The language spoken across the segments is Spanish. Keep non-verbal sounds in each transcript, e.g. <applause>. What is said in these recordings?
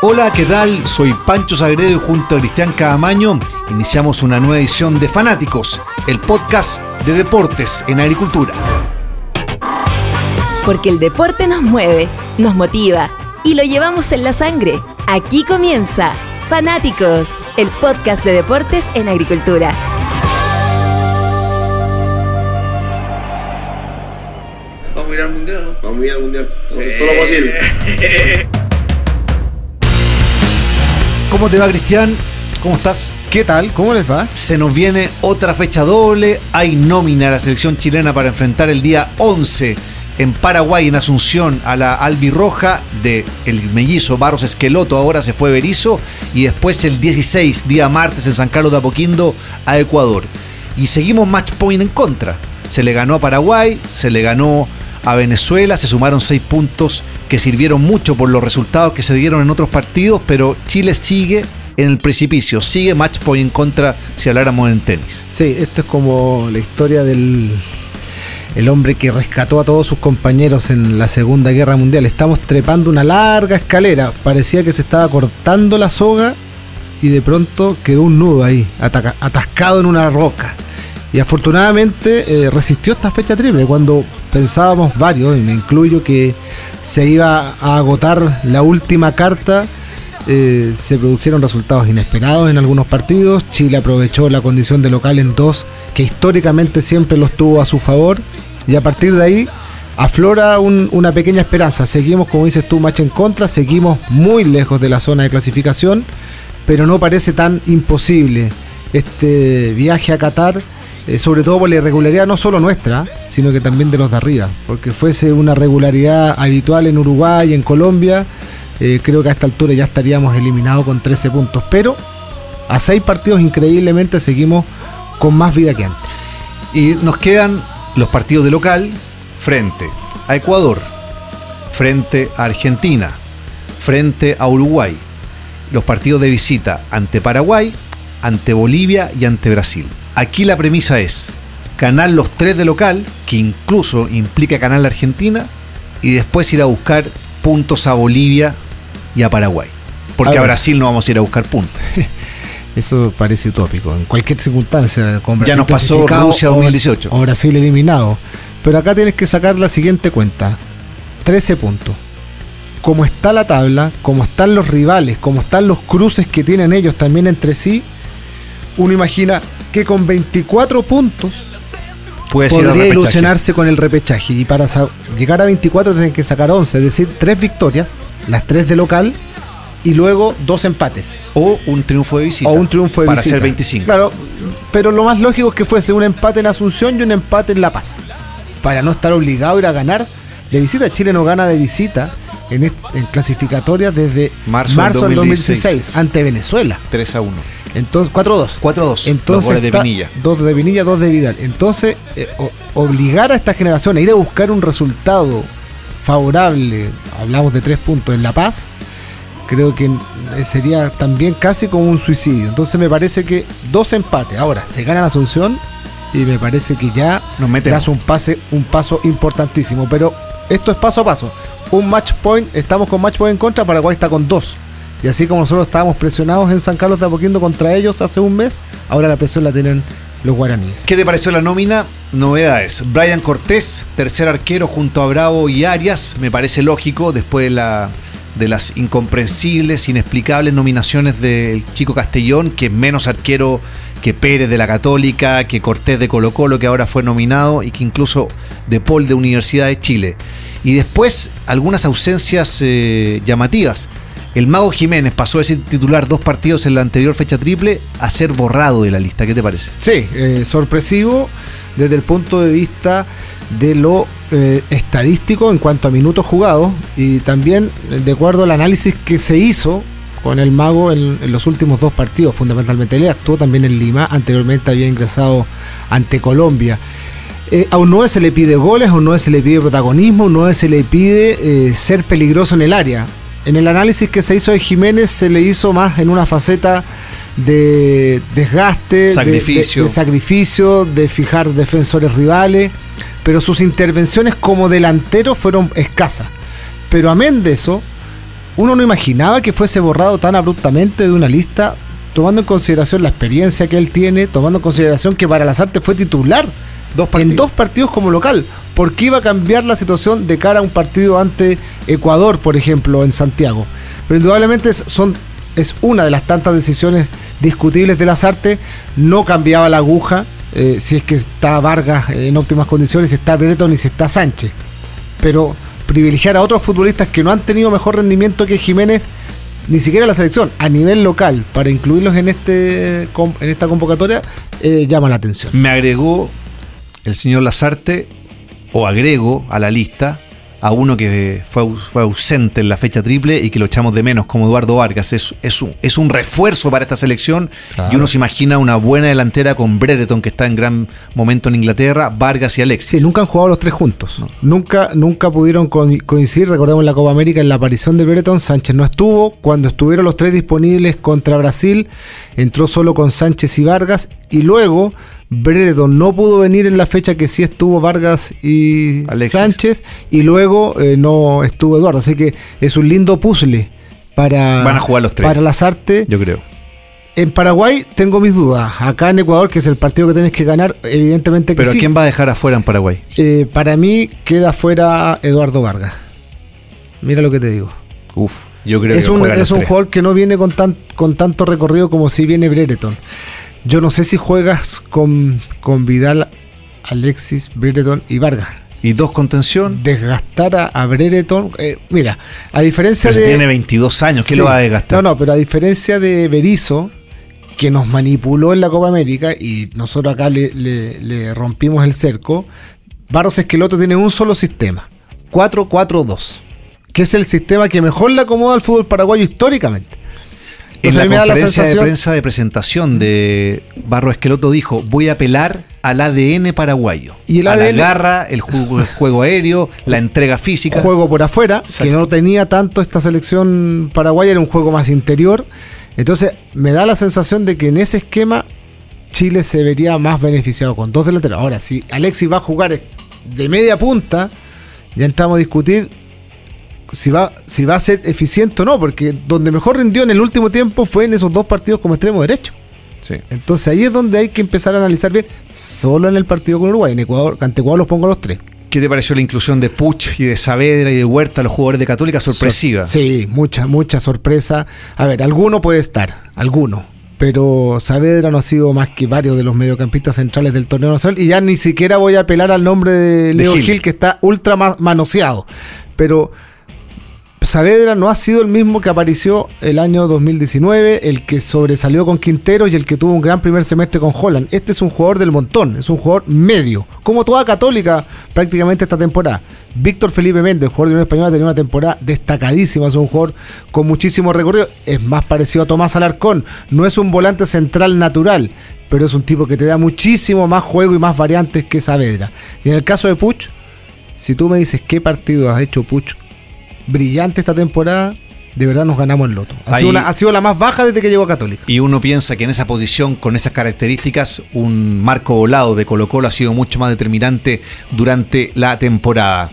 Hola, ¿qué tal? Soy Pancho Sagredo y junto a Cristian Cadamaño iniciamos una nueva edición de Fanáticos, el podcast de deportes en agricultura. Porque el deporte nos mueve, nos motiva y lo llevamos en la sangre. Aquí comienza Fanáticos, el podcast de deportes en agricultura. Vamos a ir al mundial, ¿no? Vamos a ir al mundial. Vamos a hacer todo lo posible. <laughs> ¿Cómo te va, Cristian? ¿Cómo estás? ¿Qué tal? ¿Cómo les va? Se nos viene otra fecha doble. Hay nómina a la selección chilena para enfrentar el día 11 en Paraguay, en Asunción, a la albirroja de el mellizo Barros Esqueloto. Ahora se fue Berizo. Y después el 16, día martes, en San Carlos de Apoquindo, a Ecuador. Y seguimos match point en contra. Se le ganó a Paraguay, se le ganó a Venezuela, se sumaron seis puntos que sirvieron mucho por los resultados que se dieron en otros partidos, pero Chile sigue en el precipicio, sigue match point en contra si habláramos en tenis. Sí, esto es como la historia del el hombre que rescató a todos sus compañeros en la Segunda Guerra Mundial. Estamos trepando una larga escalera, parecía que se estaba cortando la soga y de pronto quedó un nudo ahí, atascado en una roca. Y afortunadamente eh, resistió esta fecha triple cuando pensábamos varios, y me incluyo, que se iba a agotar la última carta. eh, se produjeron resultados inesperados en algunos partidos. Chile aprovechó la condición de local en dos, que históricamente siempre los tuvo a su favor. Y a partir de ahí aflora un- una pequeña esperanza. Seguimos, como dices tú, match en contra. Seguimos muy lejos de la zona de clasificación, pero no parece tan imposible este viaje a Qatar eh, sobre todo por la irregularidad no solo nuestra, sino que también de los de arriba. Porque fuese una regularidad habitual en Uruguay, en Colombia, eh, creo que a esta altura ya estaríamos eliminados con 13 puntos. Pero a seis partidos increíblemente seguimos con más vida que antes. Y nos quedan los partidos de local frente a Ecuador, frente a Argentina, frente a Uruguay. Los partidos de visita ante Paraguay, ante Bolivia y ante Brasil. Aquí la premisa es ganar los tres de local, que incluso implica ganar la Argentina, y después ir a buscar puntos a Bolivia y a Paraguay. Porque A. Brasil no vamos a ir a buscar puntos. <laughs> Eso parece utópico. En cualquier circunstancia, con Ya nos pasó Rusia o- 2018. O Brasil eliminado. Pero acá tienes que sacar la siguiente cuenta: 13 puntos. Como está la tabla, como están los rivales, como están los cruces que tienen ellos también entre sí, uno imagina que con 24 puntos Puedes podría ilusionarse con el repechaje. Y para llegar a 24 tienen que sacar 11, es decir, 3 victorias, las 3 de local, y luego dos empates. O un triunfo de visita. O un triunfo de para visita. ser 25. Claro, pero lo más lógico es que fuese un empate en Asunción y un empate en La Paz. Para no estar obligado a ir a ganar de visita. Chile no gana de visita en, en clasificatorias desde Marzo marzo, del del 2016. 2016 ante Venezuela. 3 a 1. Entonces, 4-2. 4-2. Entonces, goles de Pinilla. dos de Pinilla, dos de Vidal. Entonces, eh, o- obligar a esta generación a ir a buscar un resultado favorable, hablamos de tres puntos en La Paz, creo que eh, sería también casi como un suicidio. Entonces me parece que dos empates. Ahora, se gana la Asunción y me parece que ya Nos das un pase, un paso importantísimo. Pero esto es paso a paso. Un match point, estamos con match point en contra, Paraguay está con dos. Y así como nosotros estábamos presionados en San Carlos de Apoquindo contra ellos hace un mes, ahora la presión la tienen los guaraníes. ¿Qué te pareció la nómina? Novedades. Brian Cortés, tercer arquero junto a Bravo y Arias. Me parece lógico después de, la, de las incomprensibles, inexplicables nominaciones del chico Castellón, que es menos arquero que Pérez de la Católica, que Cortés de Colo Colo, que ahora fue nominado, y que incluso de Paul de Universidad de Chile. Y después algunas ausencias eh, llamativas. El Mago Jiménez pasó de ser titular dos partidos en la anterior fecha triple a ser borrado de la lista. ¿Qué te parece? Sí, eh, sorpresivo desde el punto de vista de lo eh, estadístico en cuanto a minutos jugados y también de acuerdo al análisis que se hizo con el mago en, los últimos dos partidos, fundamentalmente él actuó también en Lima, anteriormente había ingresado ante Colombia. Eh, a un 9 se le pide goles, a un 9 se le pide protagonismo, a un 9 se le pide eh, ser peligroso en el área. En el análisis que se hizo de Jiménez se le hizo más en una faceta de desgaste, de- de- Sacrificio. de, sacrificio, de fijar defensores rivales, pero sus intervenciones como delantero fueron escasas. Pero amén de eso, uno no imaginaba que fuese borrado tan abruptamente de una lista, tomando en consideración la experiencia que él tiene, tomando en consideración que para las artes fue titular Dos en dos partidos como local. ¿Por qué iba a cambiar la situación de cara a un partido ante Ecuador, por ejemplo, en Santiago? Pero indudablemente es- son, es una de las tantas decisiones discutibles de las artes. No cambiaba la aguja eh, si es que está Vargas en óptimas condiciones, si está Brereton y si está Sánchez. Pero privilegiar a otros futbolistas que no han tenido mejor rendimiento que Jiménez, ni siquiera la selección, a nivel local, para incluirlos en, este, en esta convocatoria, eh, llama la atención. Me agregó el señor Lazarte, o agrego a la lista, a uno que fue, fue ausente en la fecha triple y que lo echamos de menos, como Eduardo Vargas. Es, es, un, es un refuerzo para esta selección Claro. y uno se imagina una buena delantera con Brereton, que está en gran momento en Inglaterra, Vargas y Alexis. Sí, nunca han jugado los tres juntos. Nunca, nunca pudieron co- coincidir. Recordemos la Copa América en la aparición de Brereton. Sánchez no estuvo. Cuando estuvieron los tres disponibles contra Brasil, entró solo con Sánchez y Vargas. Y luego Brereton no pudo venir en la fecha que sí estuvo Vargas y Alexis. Sánchez. Y luego eh, no estuvo Eduardo. Así que es un lindo puzzle para, Van a jugar los tres. para las artes. Yo creo. En Paraguay tengo mis dudas. Acá en Ecuador, que es el partido que tenés que ganar, evidentemente que Pero ¿a sí. quién va a dejar afuera en Paraguay? Eh, para mí queda fuera Eduardo Vargas. Mira lo que te digo. Uf, yo creo Es que un, es un tres. jugador que no viene con, tan, con tanto recorrido como si viene Brereton. Yo no sé si juegas con, con Vidal, Alexis, Brereton y Vargas. Y dos contención. Desgastar a, a Brereton. eh, mira, a diferencia Pero de. tiene 22 años, ¿qué Sí. lo va a desgastar? No, no, pero a diferencia de Berizzo, que nos manipuló en la Copa América y nosotros acá le, le- le rompimos el cerco, Barros Esqueloto tiene un solo sistema: 4-4-2, que es el sistema que mejor le acomoda al fútbol paraguayo históricamente. En Entonces, la conferencia de prensa de presentación de Barro Esqueloto dijo, voy a apelar al ADN paraguayo. Y el a ADN la garra, el juego, el juego aéreo, la entrega física. juego por afuera, que no tenía tanto esta selección paraguaya, era un juego más interior. Entonces, me da la sensación de que en ese esquema Chile se vería más beneficiado con dos delanteros. Ahora, si Alexis va a jugar de media punta, ya entramos a discutir si va, si va a ser eficiente o no, porque donde mejor rindió en el último tiempo fue en esos dos partidos como extremo derecho. Sí. Entonces ahí es donde hay que empezar a analizar bien, solo en el partido con Uruguay. En Ecuador, ante Ecuador los pongo a los tres. ¿Qué te pareció la inclusión de Puch y de Saavedra y de Huerta, los jugadores de Católica? Sorpresiva. Sí, mucha, mucha sorpresa. A ver, alguno puede estar, alguno. Pero Saavedra no ha sido más que varios de los mediocampistas centrales del torneo nacional. Y ya ni siquiera voy a apelar al nombre de Leo Gil. Gil. que está ultra ma- manoseado. Pero Saavedra no ha sido el mismo que apareció el año 2019, el que sobresalió con Quinteros y el que tuvo un gran primer semestre con Holland. Este es un jugador del montón, es un jugador medio, como toda católica prácticamente esta temporada. Víctor Felipe Méndez, jugador de Unión Española, tenía una temporada destacadísima, es un jugador con muchísimo recorrido, es más parecido a Tomás Alarcón, no es un volante central natural, pero es un tipo que te da muchísimo más juego y más variantes que Saavedra. Y en el caso de Puch, si tú me dices qué partido has hecho Puch brillante esta temporada, de verdad nos ganamos el loto. Ha, Ahí- sido, una- ha sido la más baja desde que llegó a Católica. Y uno piensa que en esa posición, con esas características, un marco volado de Colo Colo ha sido mucho más determinante durante la temporada.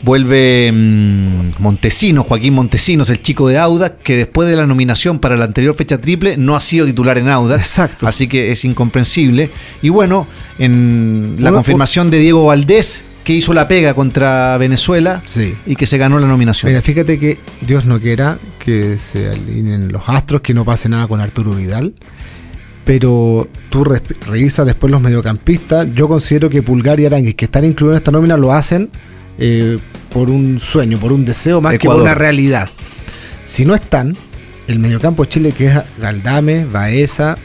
Vuelve mm, Montesinos, Joaquín Montesinos, el chico de Audax, que después de la nominación para la anterior fecha triple no ha sido titular en Audax. Exacto. Así que es incomprensible. Y bueno, en la confirmación de Diego Valdés, que hizo la pega contra Venezuela Sí. y que se ganó la nominación. Mira, fíjate que Dios no quiera que se alineen los astros, que no pase nada con Arturo Vidal. Pero tú revisas después los mediocampistas. Yo considero que Pulgar y Aranguis, que están incluidos en esta nómina, lo hacen eh, por un sueño, por un deseo, más que por una realidad. Si no están, el mediocampo de Chile, que es Galdame, Baeza,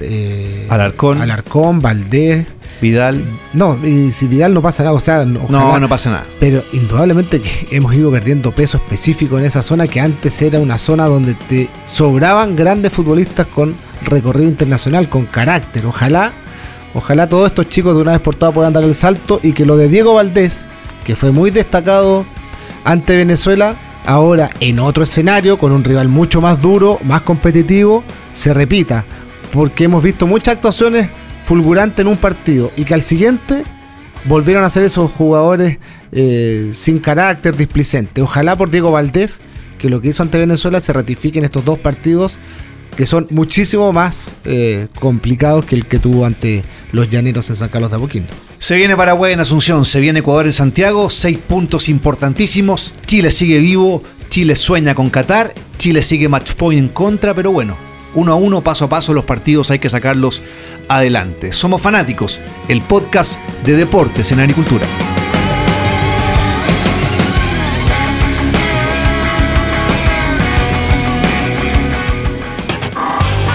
eh, Alarcón. Alarcón, Valdés. Vidal. No, y si Vidal no pasa nada, o sea, No, ojalá- no pasa nada. pero indudablemente que <laughs> hemos ido perdiendo peso específico en esa zona que antes era una zona donde te sobraban grandes futbolistas con recorrido internacional, con carácter. Ojalá, ojalá todos estos chicos de una vez por todas puedan dar el salto y que lo de Diego Valdés, que fue muy destacado ante Venezuela, ahora en otro escenario, con un rival mucho más duro, más competitivo, se repita. Porque hemos visto muchas actuaciones fulgurantes en un partido y que al siguiente volvieron a ser esos jugadores eh, sin carácter, displicente. Ojalá por Diego Valdés que lo que hizo ante Venezuela se ratifique en estos dos partidos que son muchísimo más eh, complicados que el que tuvo ante los llaneros en San Carlos de Apoquindo. Se viene Paraguay en Asunción, se viene Ecuador en Santiago, seis puntos importantísimos. Chile sigue vivo, Chile sueña con Qatar, Chile sigue match point en contra, pero bueno, uno a uno, paso a paso, los partidos hay que sacarlos adelante. Somos fanáticos, el podcast de deportes en agricultura.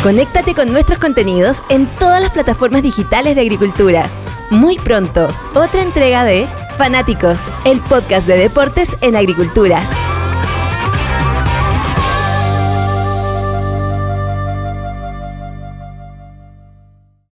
Conéctate con nuestros contenidos en todas las plataformas digitales de agricultura. Muy pronto, otra entrega de Fanáticos, el podcast de deportes en agricultura.